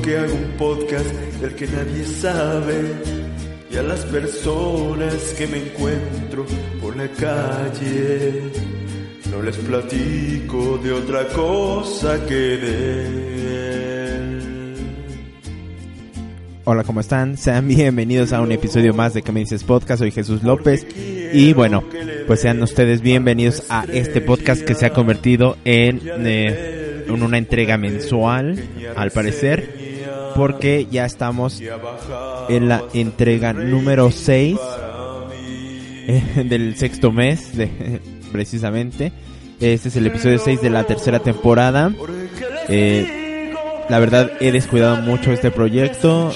porque hago un podcast del que nadie sabe. Y a las personas que me encuentro por la calle, no les platico de otra cosa que de él. Hola, ¿cómo están? Sean bienvenidos a un episodio más de Que me dices podcast. Soy Jesús López. Y bueno, pues sean ustedes bienvenidos a este podcast que se ha convertido en, eh, en una entrega mensual, al parecer, porque ya estamos en la entrega número 6 eh, del sexto mes, precisamente. Este es el episodio 6 de la tercera temporada. Eh, la verdad he descuidado mucho este proyecto,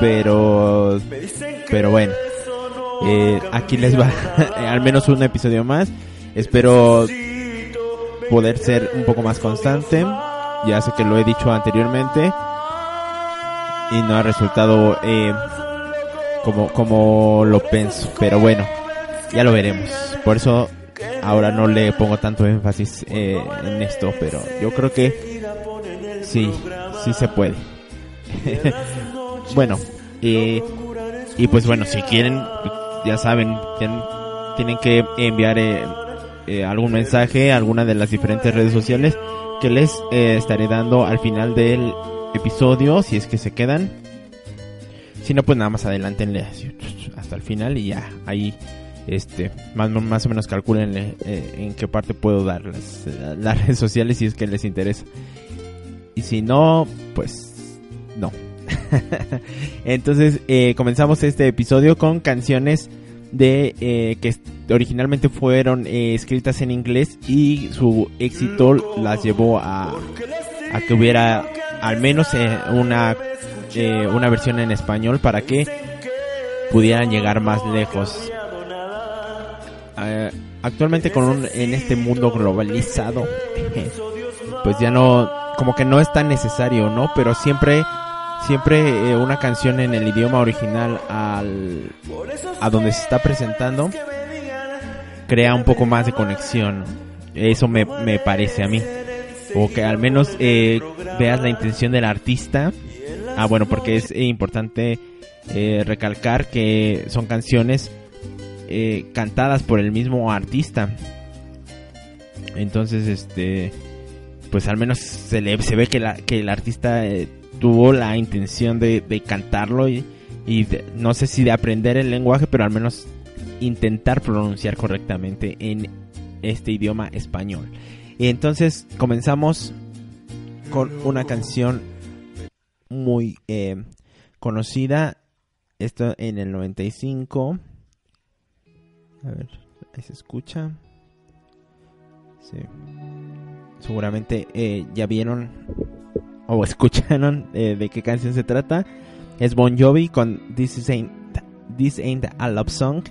pero pero bueno, eh, aquí les va al menos un episodio más. Espero poder ser un poco más constante. Ya sé que lo he dicho anteriormente y no ha resultado eh, como como lo pienso, pero bueno, ya lo veremos. Por eso ahora no le pongo tanto énfasis eh, en esto, pero yo creo que sí, sí se puede. bueno, eh, y pues bueno, si quieren, ya saben, tienen, tienen que enviar eh, eh, algún mensaje a alguna de las diferentes redes sociales que les eh, estaré dando al final del episodio, si es que se quedan. Si no, pues nada más adelántenle hasta el final y ya, ahí este más, más o menos calculen eh, en qué parte puedo dar las, eh, redes sociales si es que les interesa. Y si no, pues no. Entonces eh, comenzamos este episodio con canciones de que originalmente fueron escritas en inglés y su éxito las llevó a, a que hubiera al menos eh, una eh, una versión en español para que pudieran llegar más lejos. Eh, actualmente con un, en este mundo globalizado, pues ya no como que no es tan necesario, ¿no? Pero siempre siempre eh, una canción en el idioma original al a donde se está presentando crea un poco más de conexión eso me, me parece a mí o que al menos eh, veas la intención del artista ah bueno porque es eh, importante eh, recalcar que son canciones eh, cantadas por el mismo artista entonces este pues al menos se le se ve que la que el artista tuvo la intención de, de cantarlo y, y no sé si de aprender el lenguaje, pero al menos intentar pronunciar correctamente en este idioma español. Y entonces comenzamos con una canción muy eh, conocida, esto en el 95. A ver, ahí se escucha. Sí. Seguramente eh, ya vieron o escucharon eh, de qué canción se trata. Es Bon Jovi con This, Is ain't, This Ain't a Love Song.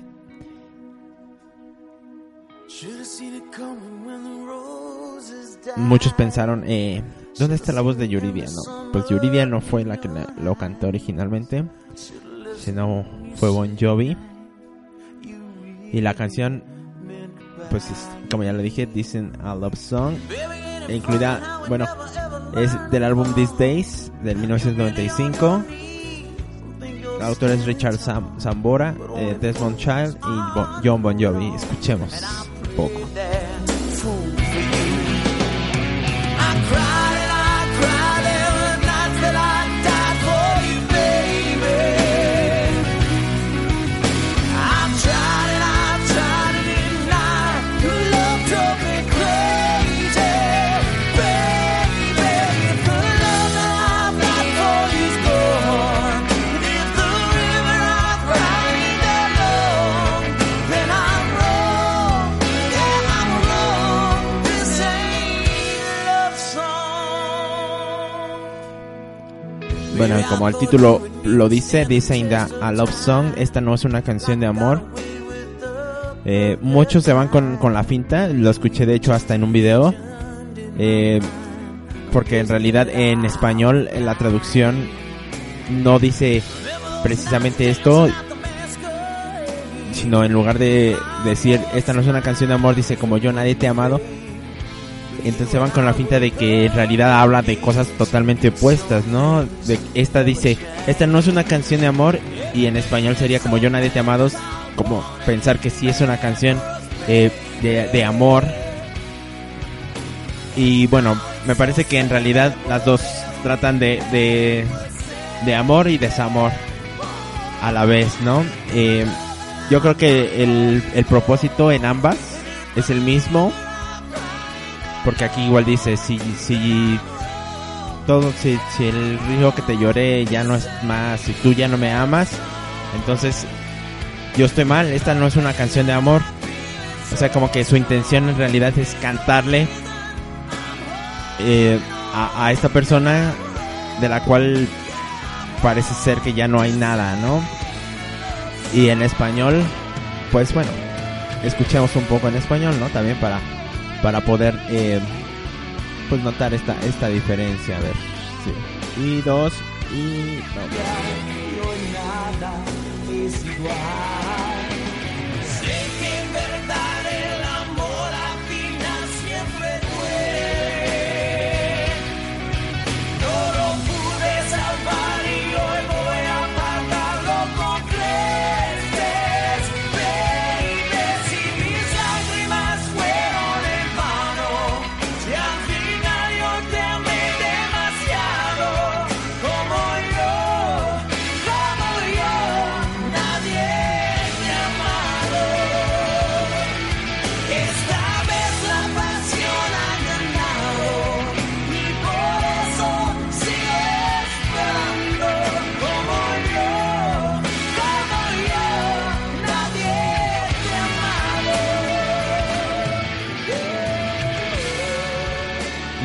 Muchos pensaron, eh, ¿dónde está la voz de Yuridia? No, pues Yuridia no fue la que lo cantó originalmente, sino fue Bon Jovi. Y la canción, pues es, como ya le dije, Ain't a Love Song. E incluida, bueno, es del álbum These Days del 1995. El autor es Richard Sam Zambora, eh, Desmond Child y John Bon Jovi. Escuchemos un poco. Bueno, como el título lo dice, dice Inda a Love Song, esta no es una canción de amor. Eh, muchos se van con, con, la finta, lo escuché de hecho hasta en un video. Eh, porque en realidad en español la traducción no dice precisamente esto, sino en lugar de decir esta no es una canción de amor, dice como yo nadie te ha amado. Entonces van con la finta de que en realidad habla de cosas totalmente opuestas, ¿no? De, esta dice, esta no es una canción de amor y en español sería como yo nadie te ha amado, como pensar que sí es una canción eh, de, de amor. Y bueno, me parece que en realidad las dos tratan de, de, de amor y desamor a la vez, ¿no? Eh, yo creo que el, el propósito en ambas es el mismo. Porque aquí igual dice, si, si todo, si, si el río que te lloré ya no es más, si tú ya no me amas, entonces yo estoy mal, esta no es una canción de amor. O sea, como que su intención en realidad es cantarle eh, a, a, esta persona de la cual parece ser que ya no hay nada, ¿no? Y en español, pues bueno, escuchemos un poco en español, ¿no? También para, para poder, eh, pues notar esta, esta diferencia, a ver. Sí. Y dos, y... No.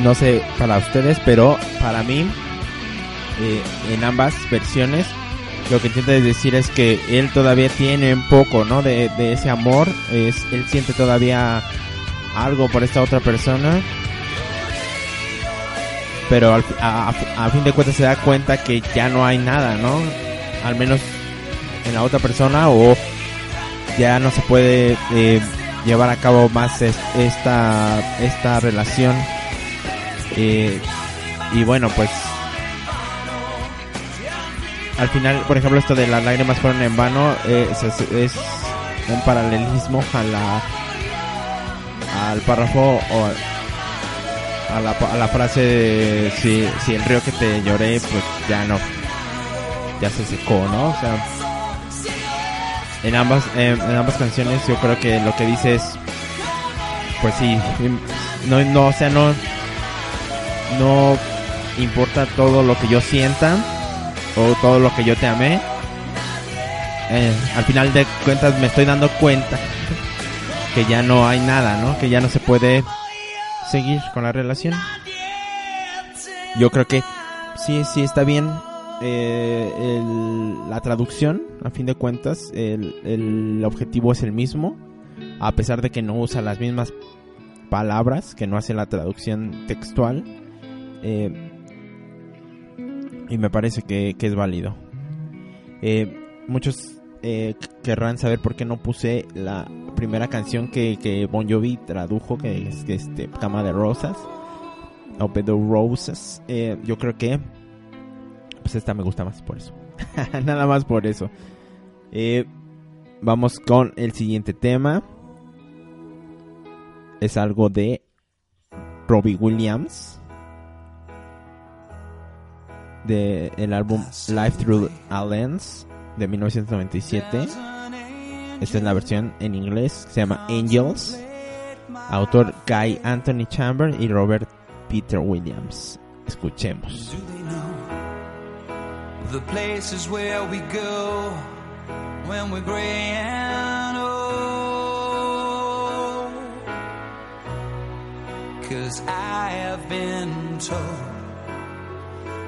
No sé para ustedes, pero para mí, eh, en ambas versiones, lo que intenta decir es que él todavía tiene un poco, ¿no? De, ese amor, es, él siente todavía algo por esta otra persona, pero al, a, fin de cuentas se da cuenta que ya no hay nada, ¿no? Al menos en la otra persona o ya no se puede eh, llevar a cabo más es, esta esta relación y bueno, pues al final, por ejemplo, esto de las lágrimas fueron en vano eh, es, un paralelismo a la al párrafo o a la, a la frase de si, si el río que te lloré pues ya no ya se secó, ¿no? O sea, en ambas en ambas canciones yo creo que lo que dice es pues sí, no no o sea, no no importa todo lo que yo sienta o todo lo que yo te amé. Eh, al final de cuentas me estoy dando cuenta que ya no hay nada, ¿no? Que ya no se puede seguir con la relación. Yo creo que sí, sí está bien eh, el, la traducción, a fin de cuentas, el, el objetivo es el mismo, a pesar de que no usa las mismas palabras, que no hace la traducción textual eh, y me parece que, que es válido. Eh, muchos eh, querrán saber por qué no puse la primera canción que, que Bon Jovi tradujo, que es este, Cama de Rosas, o Pedro Roses. Yo creo que pues esta me gusta más por eso. Nada más por eso. Vamos con el siguiente tema. Es algo de Robbie Williams de el álbum Live Through a Lens de 1997. Esta es la versión en inglés, se llama Angels. Autor Guy Anthony Chamber y Robert Peter Williams. Escuchemos. The places where we go when we're gray and old. Cause I have been told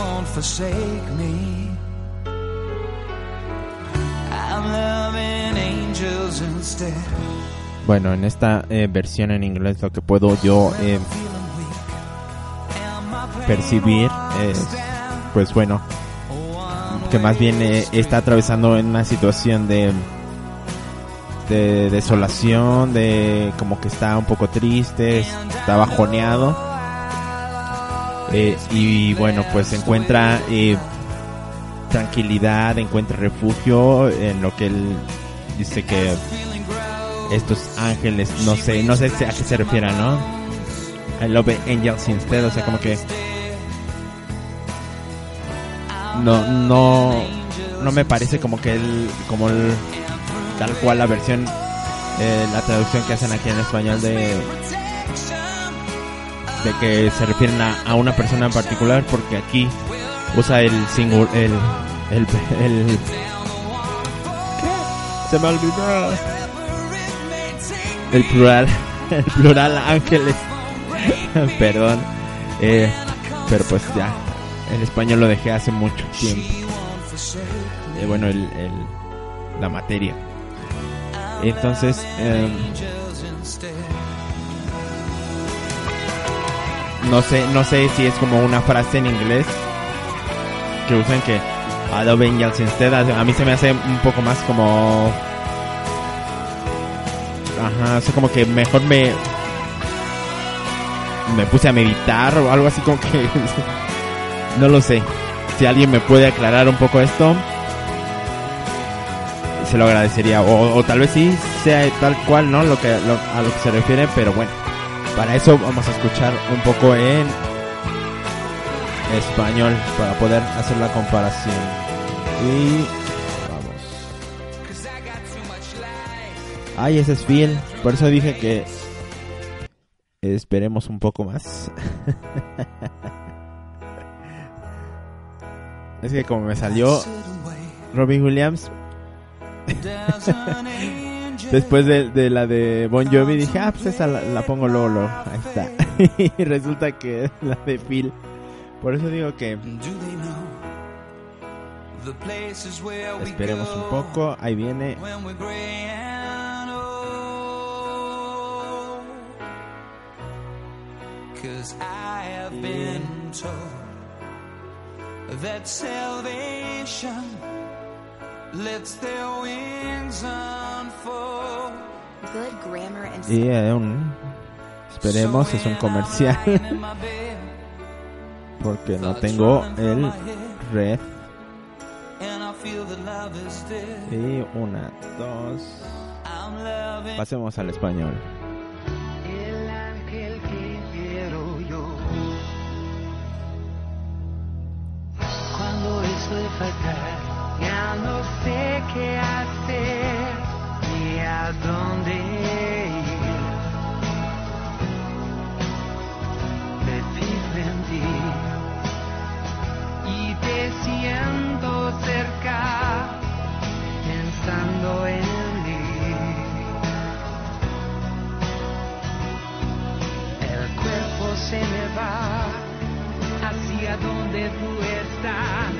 won't forsake me. I'm loving angels instead. Bueno, en esta eh, versión en inglés lo que puedo yo eh, percibir es, pues bueno, que más bien eh, está atravesando en una situación de de desolación, de como que está un poco triste, está bajoneado. Eh, y bueno, pues encuentra eh, tranquilidad, encuentra refugio en lo que él dice que estos ángeles, no sé, no sé a qué se refiere, ¿no? I love angels instead, o sea, como que no, no, no me parece como que él, como el, tal cual la versión, eh, la traducción que hacen aquí en español de, de que se refieren a, a una persona en particular, porque aquí usa el singular, el, el, el, se me olvidó, el plural, el plural ángeles, perdón, eh, pero pues ya, en español lo dejé hace mucho tiempo. Eh, bueno, el, el, la materia. Entonces, eh, no sé, no sé si es como una frase en inglés que usan que Adobe Angels instead. A mí se me hace un poco más como, ajá, o sea, como que mejor me me puse a meditar o algo así como que no lo sé. Si alguien me puede aclarar un poco esto, se lo agradecería. O, tal vez sí sea tal cual, ¿no? Lo que, a lo que se refiere, pero bueno. Para eso vamos a escuchar un poco en español para poder hacer la comparación. Y vamos. Ay, ese es Phil. Por eso dije que esperemos un poco más. es que como me salió Robin Williams después de, de, la de Bon Jovi dije, ah, pues esa la, la pongo luego, luego. Ahí está. y resulta que es la de Phil. Por eso digo que esperemos un poco. Ahí viene. Cause Y eh, un, esperemos, es un comercial. Porque no tengo el red. Y una, dos. Pasemos al español. El ángel que quiero yo. Cuando estoy fatal, ya no a dónde ir. Me fijo en ti y te siento cerca, pensando en mí. El cuerpo se me va hacia donde tú estás.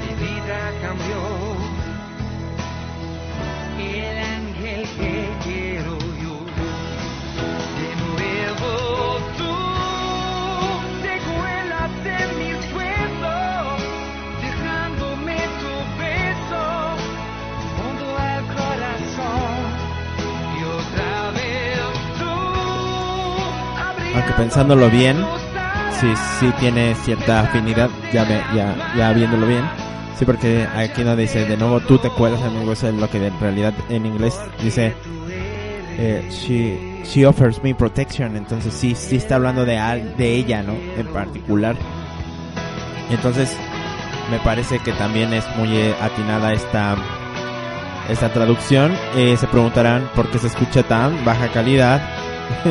Mi vida cambió. El aunque pensándolo bien, sí, sí tiene cierta afinidad, ya, ya, ya viéndolo bien. Sí, porque aquí no dice, de nuevo tú te cuelas, amigo, es lo que en realidad en inglés dice, eh, she, she offers me protection, entonces sí, sí está hablando de, de ella, ¿no? En particular. Entonces, me parece que también es muy eh, atinada esta, esta traducción. Eh, se preguntarán por qué se escucha tan baja calidad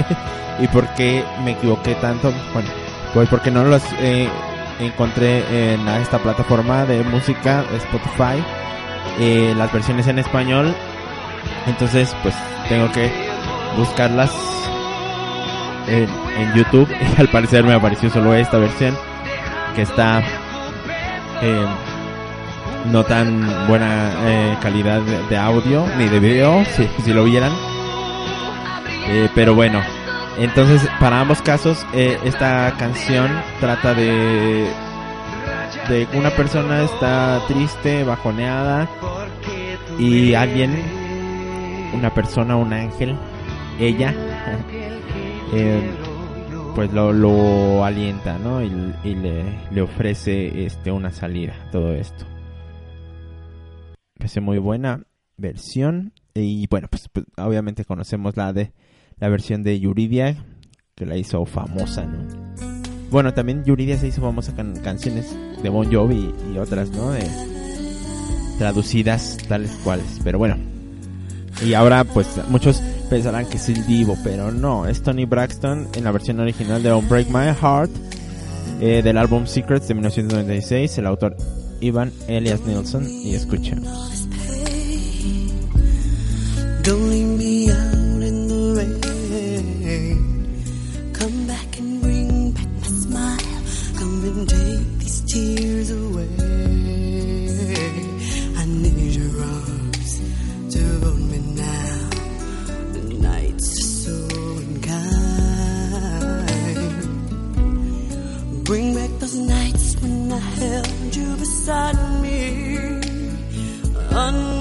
y por qué me equivoqué tanto. Bueno, pues porque no los encontré en esta plataforma de música Spotify eh, las versiones en español. Entonces, pues tengo que buscarlas en, YouTube. Y al parecer me apareció solo esta versión que está eh, no tan buena eh, calidad de, audio ni de video, si, si lo vieran. Eh, pero bueno, entonces para ambos casos eh, esta canción trata de de una persona está triste, bajoneada y alguien, una persona, un ángel, ella, eh, pues lo, lo alienta, ¿no? Y, le, le ofrece este una salida, todo esto. Parece muy buena versión y bueno, pues, pues, obviamente conocemos la de la versión de Yuridia que la hizo famosa, ¿no? Bueno, también Yuridia se hizo famosa con canciones de Bon Jovi y, otras, ¿no? De, traducidas tales cuales, pero bueno. Y ahora pues muchos pensarán que es el Divo, pero no, es Tony Braxton en la versión original de Don't Break My Heart eh, del álbum Secrets de 1996, el autor Ivan Elias Nilsson y me tears away. I need your arms to hold me now. The nights are so unkind. Bring back those nights when I held you beside me. Unbreak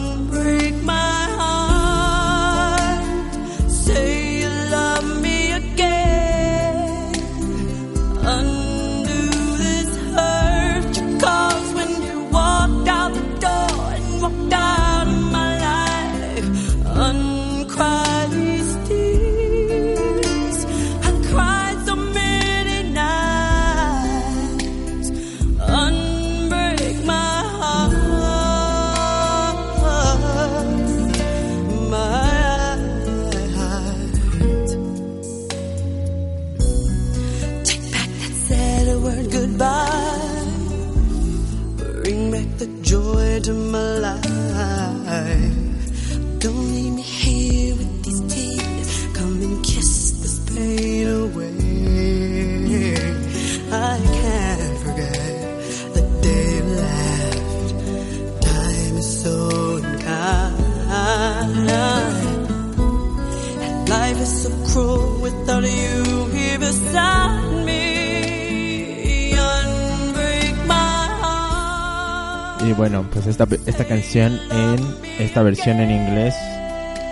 bueno, pues esta, esta canción en esta versión en inglés,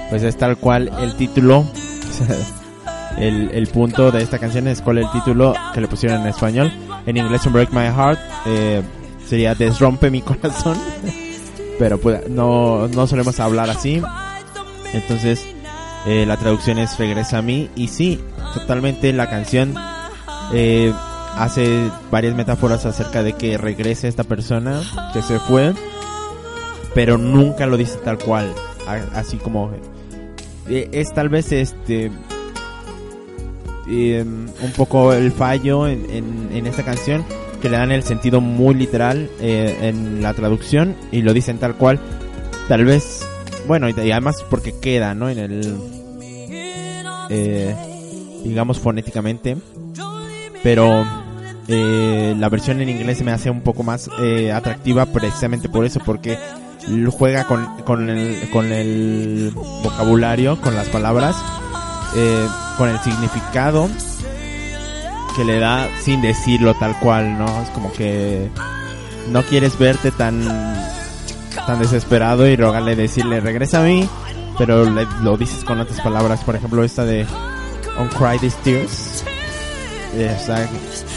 pues es tal cual el título. el, el punto de esta canción es cuál el título que le pusieron en español. En inglés, Break My Heart, eh, sería Desrompe mi corazón. Pero pues no, no solemos hablar así. Entonces, eh, la traducción es Regresa a mí. Y sí, totalmente la canción eh, hace varias metáforas acerca de que regrese esta persona que se fue. Pero nunca lo dice tal cual. Así como... eh, es tal vez este... eh, un poco el fallo en, en, esta canción que le dan el sentido muy literal eh, en la traducción y lo dicen tal cual tal vez bueno y, y además porque queda no en el eh, digamos fonéticamente pero eh, la versión en inglés me hace un poco más eh, atractiva precisamente por eso porque juega con, con, el, con el vocabulario con las palabras eh, con el significado que le da sin decirlo tal cual, ¿no? Es como que no quieres verte tan tan desesperado y rogarle decirle regresa a mí, pero le- lo dices con otras palabras, por ejemplo esta de On Cry These Tears, eh,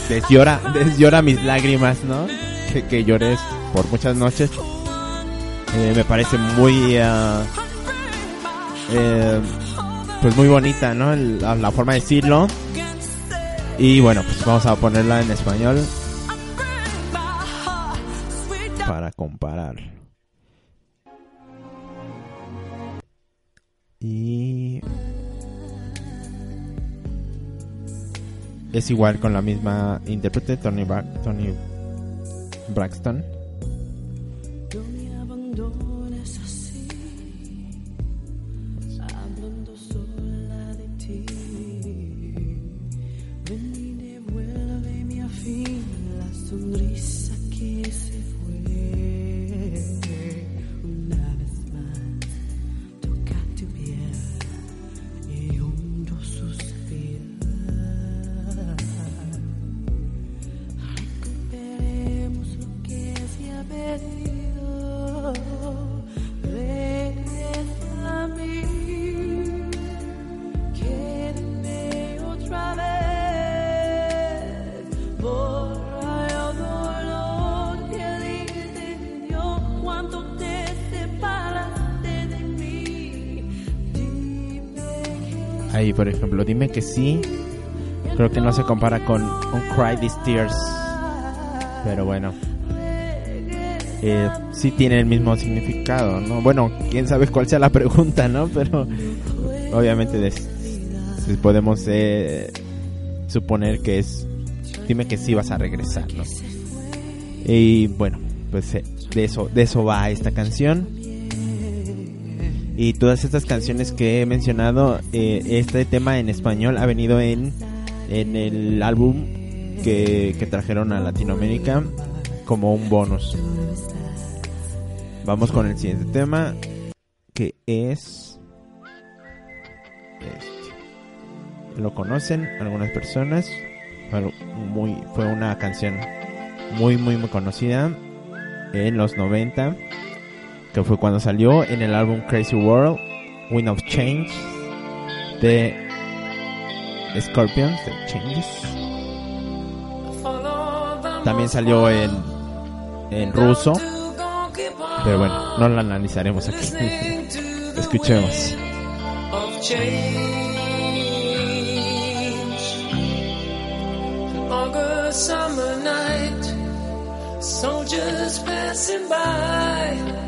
desllora, desllora mis lágrimas, ¿no? Que, que llores por muchas noches. Eh, me parece muy, eh, pues muy bonita, ¿no? La, la forma de decirlo. Y bueno, pues vamos a ponerla en español para comparar. Y es igual con la misma intérprete Tony Tony Braxton. Dime que sí. Creo que no se compara con un Cry These Tears. Pero bueno. Eh, sí tiene el mismo significado, ¿no? Bueno, quién sabe cuál sea la pregunta, ¿no? Pero obviamente des- podemos eh, suponer que es... Dime que sí vas a regresar, ¿no? Y bueno, pues eh, de eso, de eso va esta canción. Y todas estas canciones que he mencionado, eh, este tema en español ha venido en, en el álbum que, que trajeron a Latinoamérica como un bonus. Vamos con el siguiente tema, que es... Este. Lo conocen algunas personas. Pero muy, fue una canción muy, muy, muy conocida en los 90 que fue cuando salió en el álbum Crazy World, Wind of Change de Scorpions, de Changes. También salió en, en ruso, pero bueno, no la analizaremos aquí. Escuchemos. summer night, soldiers passing by,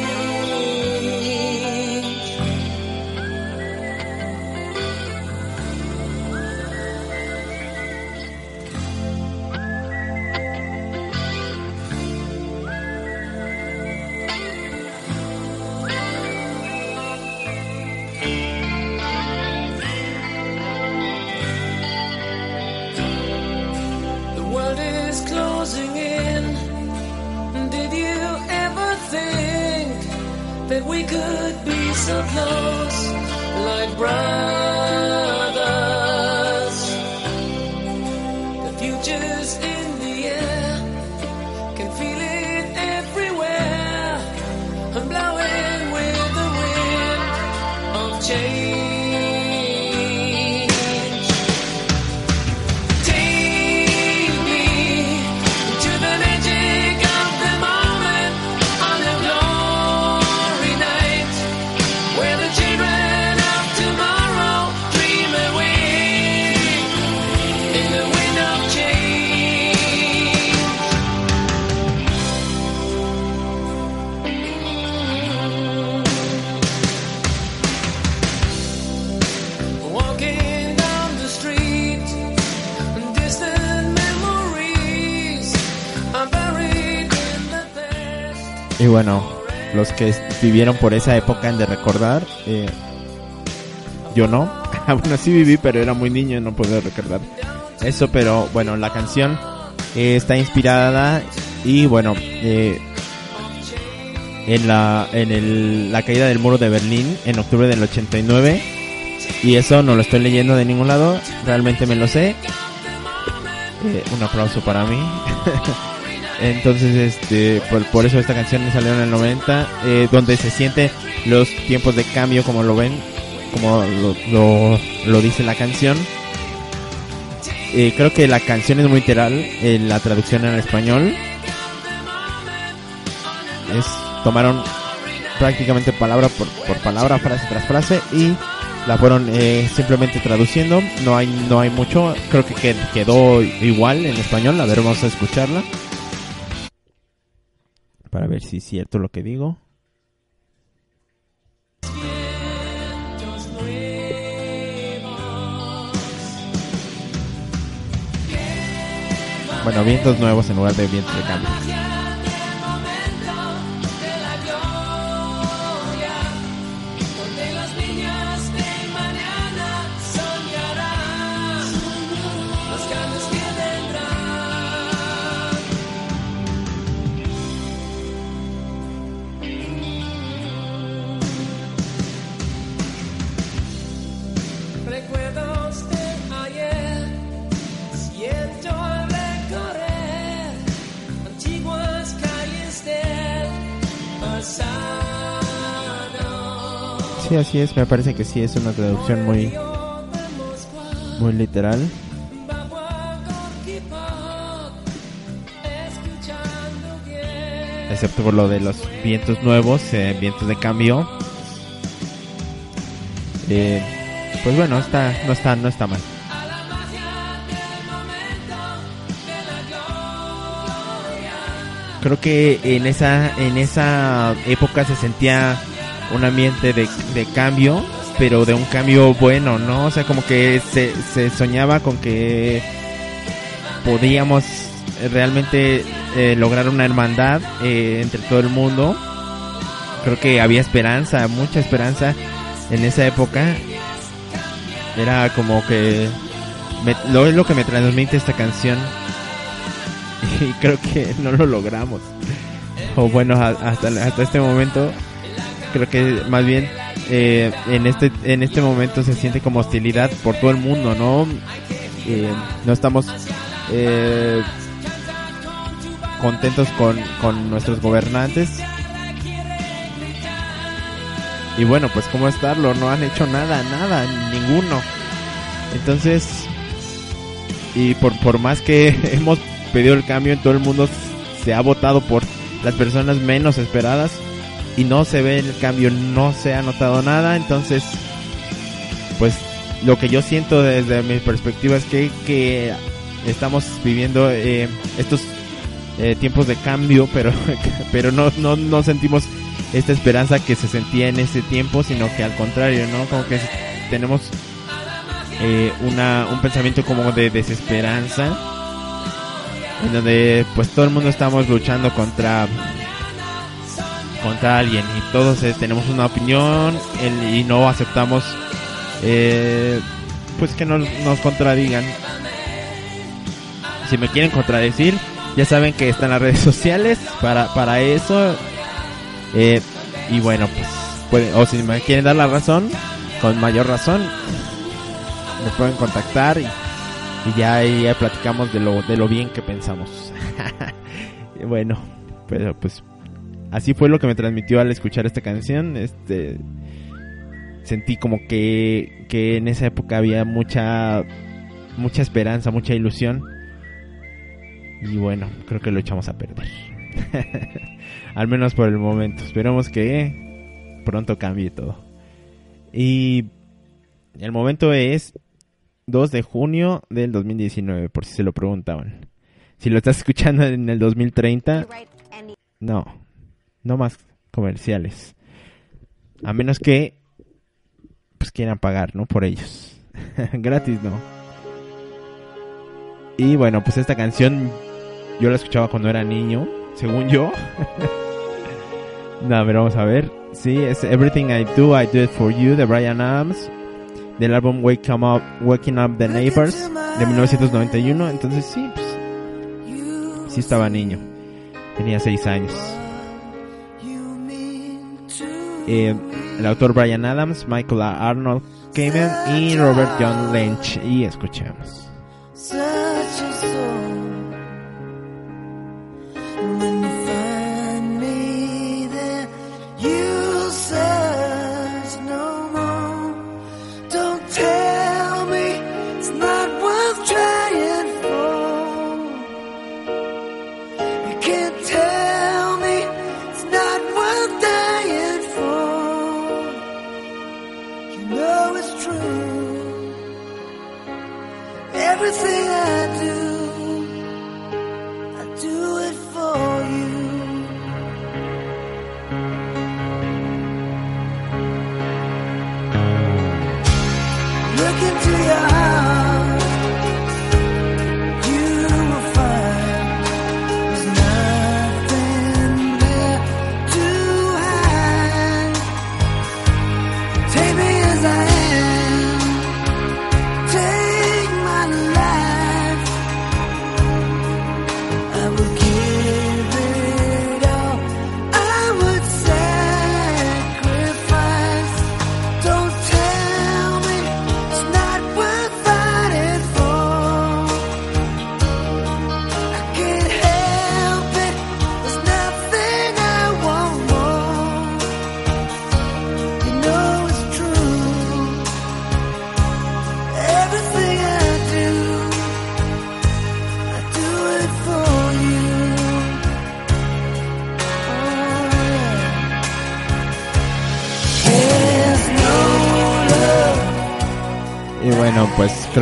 Closing in. Did you ever think that we could be so close, like brothers? Bueno, los que vivieron por esa época en de recordar, eh, yo no. bueno, sí viví, pero era muy niño y no puedo recordar eso. Pero bueno, la canción eh, está inspirada y bueno, eh, en la en el, la caída del muro de Berlín en octubre del 89. Y eso no lo estoy leyendo de ningún lado, realmente me lo sé. Un aplauso para mí. Entonces, este, por, por eso esta canción salió en el 90, eh, donde se siente los tiempos de cambio, como lo ven, como lo, lo, lo dice la canción. Eh, creo que la canción es muy literal, eh, la traducción en español. Es, tomaron prácticamente palabra por, por palabra, frase tras frase y la fueron eh, simplemente traduciendo. No hay no hay mucho, creo que qued- quedó igual en español. A ver, vamos a escucharla para ver si es cierto lo que digo. Bueno, vientos nuevos en lugar de vientos de cambio. Sí, así es, me parece que sí es una traducción muy muy literal. Excepto por lo de los vientos nuevos, eh, vientos de cambio. Eh, pues bueno, está, no está, no está mal. Creo que en esa, en esa época se sentía un ambiente de, de cambio, pero de un cambio bueno, ¿no? O sea, como que se, se soñaba con que podíamos realmente eh, lograr una hermandad eh, entre todo el mundo. Creo que había esperanza, mucha esperanza en esa época. Era como que me- lo es lo que me transmite esta canción y creo que no lo logramos. O bueno, hasta, hasta este momento creo que más bien eh, en este en este momento se siente como hostilidad por todo el mundo, ¿no? Eh, no estamos eh, contentos con, con nuestros gobernantes. Y bueno, pues cómo estarlo, no han hecho nada, nada, ninguno. Entonces, y por, por más que hemos pedido el cambio en todo el mundo, se ha votado por las personas menos esperadas y no se ve el cambio, no se ha notado nada. Entonces, pues lo que yo siento desde mi perspectiva es que, que estamos viviendo eh, estos eh, tiempos de cambio, pero, pero no, no, no sentimos esta esperanza que se sentía en ese tiempo, sino que al contrario, ¿no? Como que tenemos eh, una, un pensamiento como de desesperanza, en donde pues todo el mundo estamos luchando contra contra alguien. Y todos eh, tenemos una opinión el- y no aceptamos eh, pues que nos, nos contradigan. Si me quieren contradecir ya saben que están las redes sociales para, para eso. Eh, y bueno pues pueden, o si me quieren dar la razón con mayor razón me pueden contactar y, ya ya platicamos de lo, de lo bien que pensamos. Bueno pero pues así fue lo que me transmitió al escuchar esta canción. Este sentí como que, que en esa época había mucha mucha esperanza, mucha ilusión. Y bueno, creo que lo echamos a perder. Al menos por el momento. Esperemos que pronto cambie todo. Y el momento es 2 de junio del 2019, por si se lo preguntaban. Si lo estás escuchando en el 2030, no, no más comerciales. A menos que pues quieran pagar, ¿no? Por ellos. Gratis, no. Y bueno, pues esta canción yo la escuchaba cuando era niño, según yo. no, pero vamos a ver. Sí, es Everything I Do, I Do It For You de Brian Adams. Del álbum Wake 'em Up, Waking Up the Neighbors de 1991. Entonces sí, pues sí estaba niño. Tenía seis años. Eh, el autor Brian Adams, Michael Arnold Kamen y Robert John Lynch. Y escuchemos.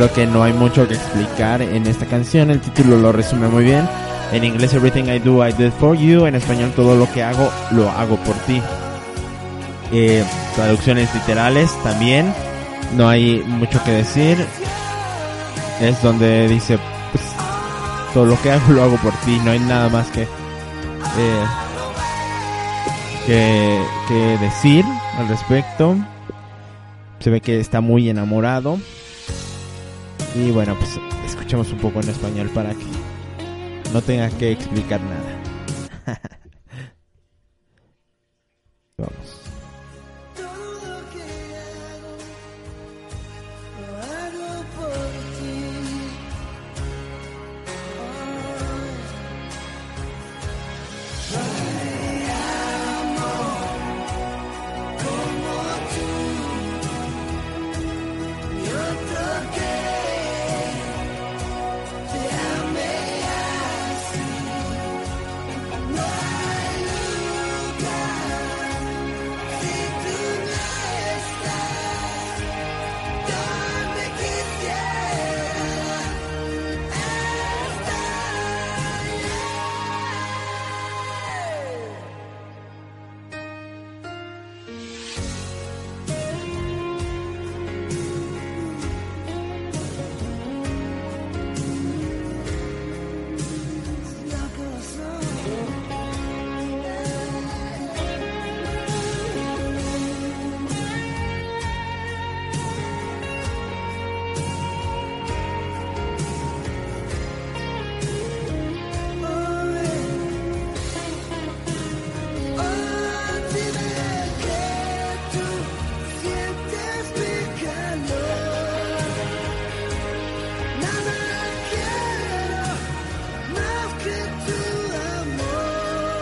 Que no hay mucho que explicar en esta canción. El título lo resume muy bien. En inglés, Everything I Do, I Do For You. En español, todo lo que hago, lo hago por ti. Eh, traducciones literales también. No hay mucho que decir. Es donde dice, pues, todo lo que hago, lo hago por ti. No hay nada más que, eh, que, que decir al respecto. Se ve que está muy enamorado. Y bueno, pues escuchemos un poco en español para que no tenga que explicar nada. Vamos.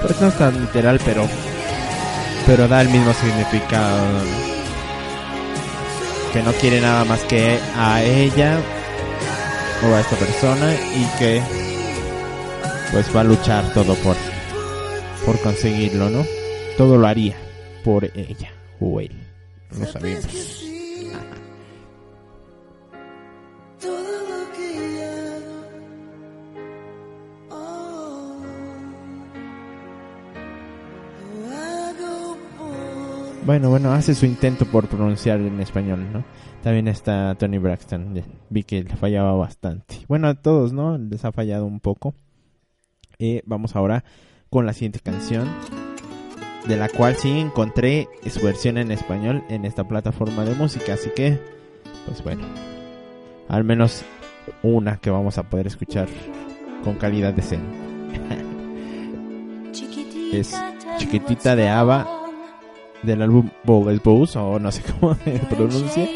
Pues no es tan literal, pero pero da el mismo significado. Que no quiere nada más que a ella o a esta persona y que pues va a luchar todo por por conseguirlo, ¿no? Todo lo haría por ella o él. No sabemos. Bueno, bueno, hace su intento por pronunciar en español, ¿no? También está Tony Braxton. Vi que le fallaba bastante. Bueno, a todos, ¿no? Les ha fallado un poco. Y vamos ahora con la siguiente canción. De la cual sí encontré su versión en español en esta plataforma de música. Así que, pues bueno. Al menos una que vamos a poder escuchar con calidad decente. es Chiquitita de Ava del álbum Bubble Booze, o no sé cómo se pronuncia,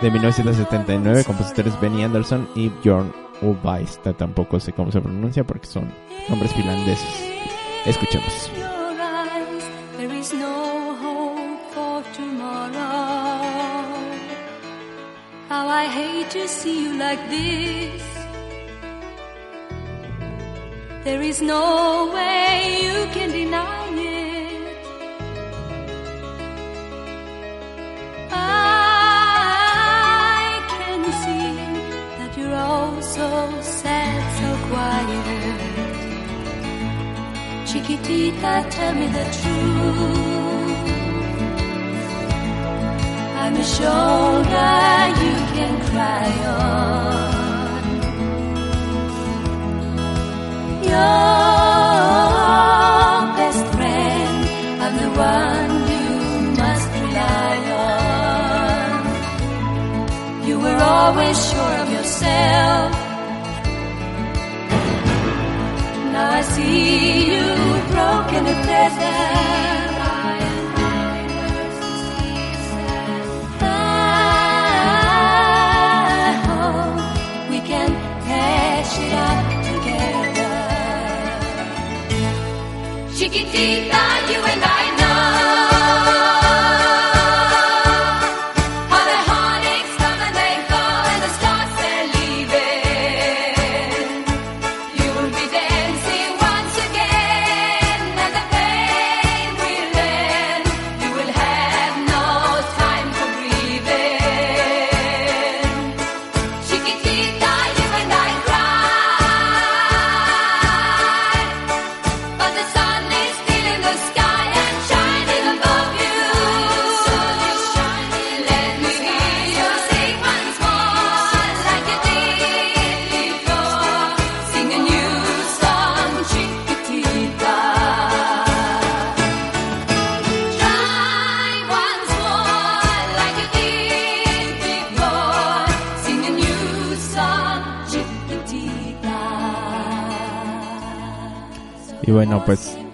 de 1979, compositores Benny Anderson y Bjorn Ulvaista. Tampoco sé cómo se pronuncia porque son nombres finlandeses. Escuchemos. How I hate to see you like this. There is no way you can deny so sad, so quiet. Chiquitita, tell me the truth. I'm a shoulder you can cry on. Your best friend, I'm the one you must rely on. You were always sure of yourself. See you broken and desert. I hope we can hash it out together. Chiquitita, you and I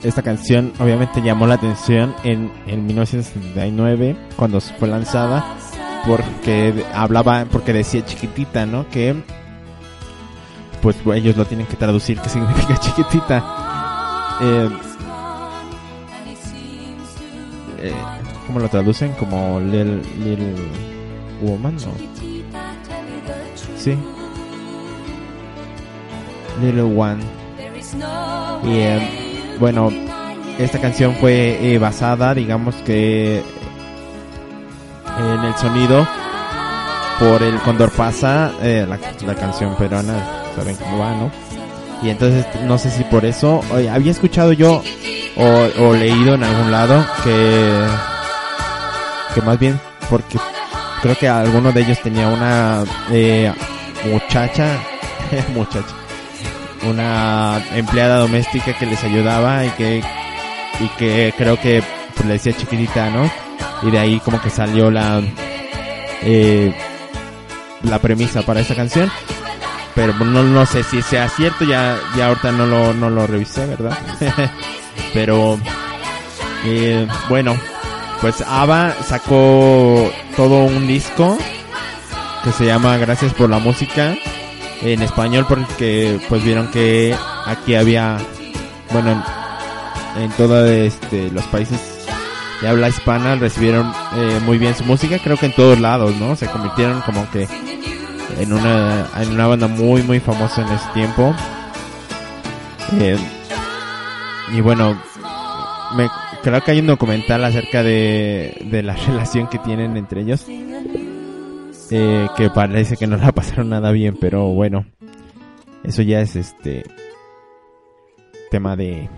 esta canción obviamente llamó la atención en, en 1979 cuando fue lanzada porque hablaba, porque decía chiquitita, ¿no? Que pues ellos lo tienen que traducir qué significa chiquitita. Eh, eh, ¿Cómo lo traducen? Como little, little woman, ¿no? Sí. Little one. Y eh, bueno, esta canción fue eh, basada, digamos que en el sonido por el Condor Pasa, eh, la, la canción peruana, saben cómo va, ¿no? Y entonces no sé si por eso, había escuchado yo o, o leído en algún lado que que más bien porque creo que alguno de ellos tenía una eh, muchacha, muchacha, una empleada doméstica que les ayudaba y que y que creo que pues, le decía chiquitita, ¿no? Y de ahí como que salió la eh, la premisa para esta canción. Pero no, no sé si sea cierto, ya, ya ahorita no lo, no lo revisé, ¿verdad? Pero, eh, bueno, pues ABBA sacó todo un disco que se llama Gracias por la música en español porque pues vieron que aquí había, bueno, en, todos este, los países de habla hispana recibieron eh, muy bien su música, creo que en todos lados, ¿no? Se convirtieron como que en una, en una banda muy muy famosa en ese tiempo. Eh, y bueno, me, creo que hay un documental acerca de, de la relación que tienen entre ellos. Eh, que parece que no la pasaron nada bien, pero bueno, eso ya es este tema de,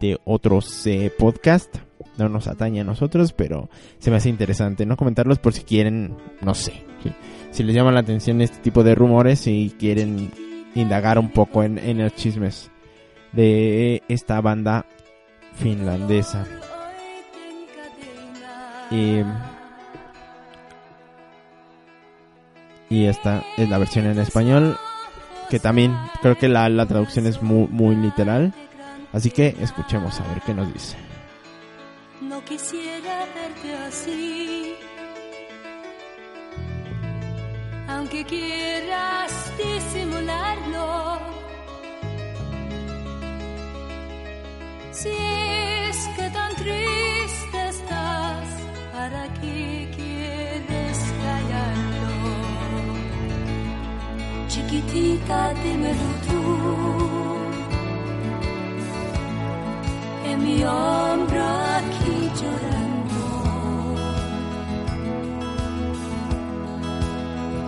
de otros eh, podcast. No nos atañe a nosotros, pero se me hace interesante no comentarlos por si quieren, no sé, si, si les llama la atención este tipo de rumores y quieren indagar un poco en, en los chismes de esta banda finlandesa. Y, y esta es la versión en español, que también creo que la, la traducción es muy, muy literal. Así que escuchemos a ver qué nos dice. No quisiera verte así. Aunque quieras disimularlo. Si es que tan triste Chiquitita, dímelo tú. En mi hombro aquí llorando.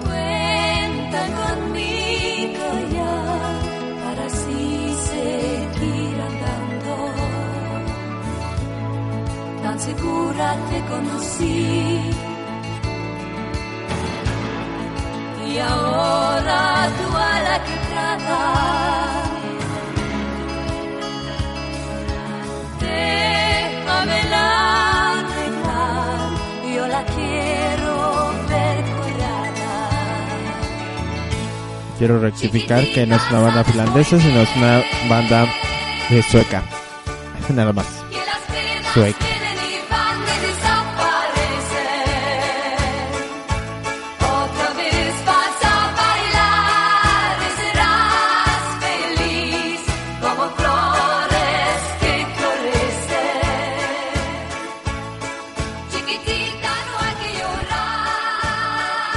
Cuenta conmigo ya para así seguir andando. Tan segura te conocí. Ahora tú a la que tratas. Déjamela arreglar, yo la quiero ver colgada. Quiero rectificar que no es una banda finlandesa, sino es una banda eh, sueca. Nada más. Sueca.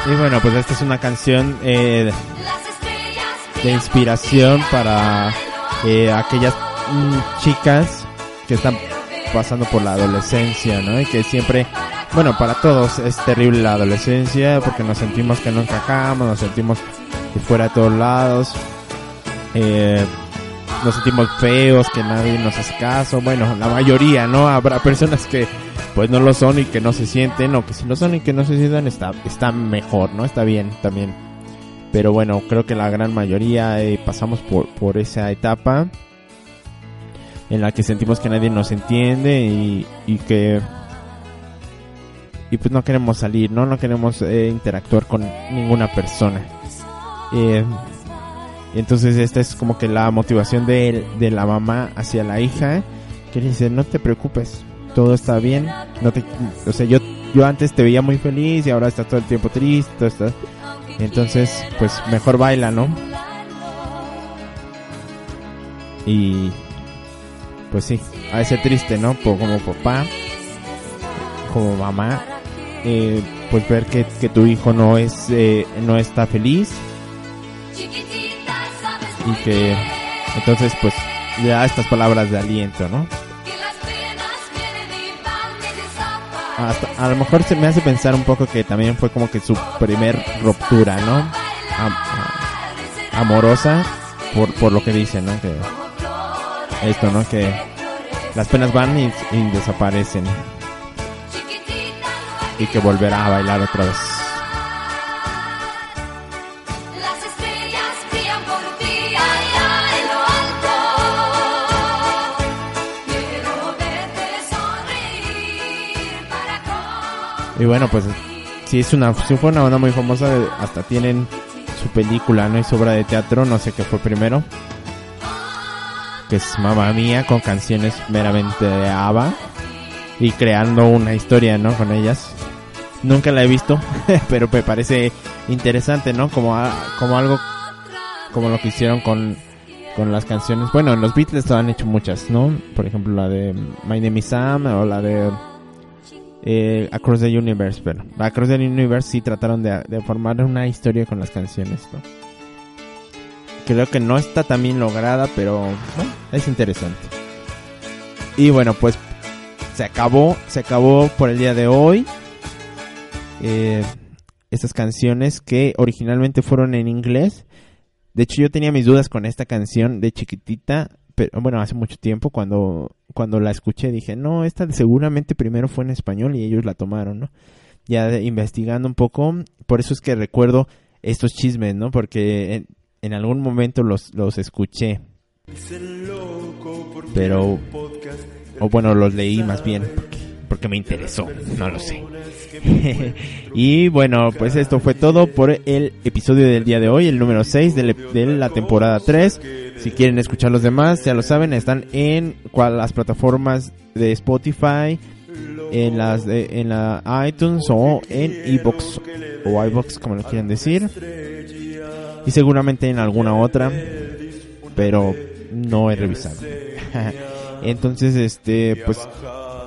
Y bueno, pues esta es una canción eh, de inspiración para eh, aquellas mm, chicas que están pasando por la adolescencia, ¿no? Y que siempre, bueno, para todos es terrible la adolescencia porque nos sentimos que no encajamos, nos sentimos que fuera de todos lados, eh, nos sentimos feos, que nadie nos hace caso, bueno, la mayoría, ¿no? Habrá personas que pues no lo son y que no se sienten, o que si lo son y que no se sientan, está, está mejor, ¿no? Está bien también. Pero bueno, creo que la gran mayoría eh, pasamos por, por esa etapa en la que sentimos que nadie nos entiende y, y que y pues no queremos salir, ¿no? No queremos eh, interactuar con ninguna persona. Eh, entonces esta es como que la motivación de, de la mamá hacia la hija, que le dice, no te preocupes, todo está bien, no te, o sea, yo, yo antes te veía muy feliz y ahora estás todo el tiempo triste, entonces, pues mejor baila, ¿no? Y pues sí, a ser triste, ¿no? Como papá, como mamá, eh, pues ver que, que tu hijo no es, eh, no está feliz y que entonces pues le da estas palabras de aliento, ¿no? Hasta- a lo mejor se me hace pensar un poco que también fue como que su primer ruptura, ¿no? Amorosa por, por lo que dice, ¿no? Que esto, ¿no? Que las penas van y desaparecen y que volverá a bailar otra vez. Y bueno, pues sí es una, sí fue una banda muy famosa, hasta tienen su película, ¿no? Y su obra de teatro, no sé qué fue primero. Que es Mamma Mía, con canciones meramente de ABBA. Y creando una historia, ¿no? Con ellas. Nunca la he visto, pero me parece interesante, ¿no? Como, como algo, como lo que hicieron con, con las canciones. Bueno, en los Beatles han hecho muchas, ¿no? Por ejemplo, la de My Name is Sam o la de eh, Across the Universe, pero Across the Universe sí trataron de, formar una historia con las canciones. Creo que no está tan bien lograda, pero bueno, es interesante. Y bueno, pues se acabó, se acabó por el día de hoy. Eh, estas canciones que originalmente fueron en inglés. De hecho, yo tenía mis dudas con esta canción de chiquitita, pero bueno, hace mucho tiempo cuando cuando la escuché dije, no, esta seguramente primero fue en español y ellos la tomaron, ¿no? Ya investigando un poco, por eso es que recuerdo estos chismes, ¿no? Porque en, algún momento los, los escuché, pero, o bueno, los leí más bien, porque me interesó, no lo sé. y bueno, pues esto fue todo por el episodio del día de hoy, el número 6 de, la temporada 3. Si quieren escuchar los demás, ya lo saben, están en las plataformas de Spotify, en las de- en la iTunes o en iBox o iBox como lo quieran decir. Y seguramente en alguna otra, pero no he revisado. Entonces, este, pues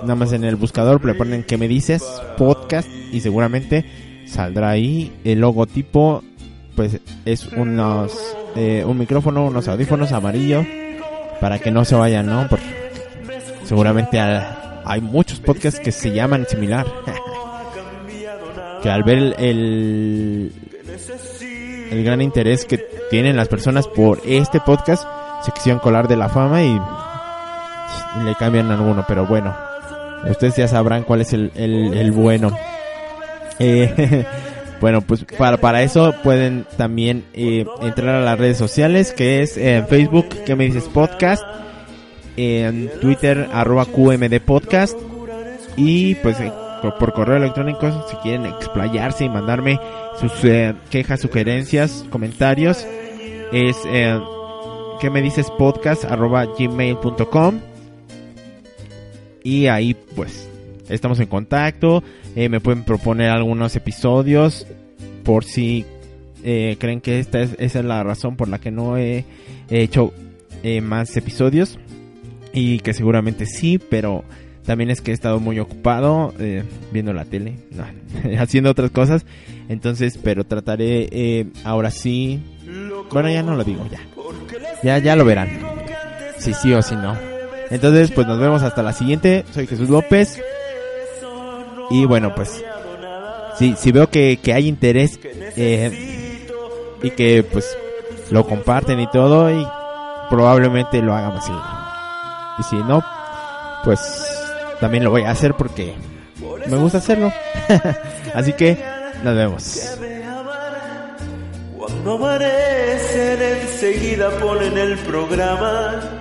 nada más en el buscador le ponen que me dices podcast y seguramente saldrá ahí el logotipo pues es unos eh, un micrófono unos audífonos amarillos para que no se vayan no Porque seguramente al- hay muchos podcasts que se llaman similar. Que al ver el, el gran interés que tienen las personas por este podcast se quisieron colar de la fama y le cambian alguno, pero bueno, ustedes ya sabrán cuál es el, el, bueno. Eh, bueno, pues para, para eso pueden también eh, entrar a las redes sociales, que es en Facebook, que me dices podcast, en Twitter, arroba QMD podcast, y pues eh, por, correo electrónico, si quieren explayarse y mandarme sus eh, quejas, sugerencias, comentarios, es eh, que me dices podcast arroba gmail.com y ahí pues estamos en contacto. Eh, me pueden proponer algunos episodios por si eh, creen que esta es, esa es la razón por la que no he, he hecho eh, más episodios. Y que seguramente sí pero también es que he estado muy ocupado viendo la tele no, haciendo otras cosas. Entonces pero trataré eh, ahora sí bueno ya no lo digo ya. Ya ya lo verán. si sí o si no entonces, pues nos vemos hasta la siguiente. Soy Jesús López. Y bueno, pues, si, si veo que, que hay interés eh, y que pues lo comparten y todo, y probablemente lo hagan así. Y si no, pues también lo voy a hacer porque me gusta hacerlo. así que nos vemos. Cuando enseguida ponen el programa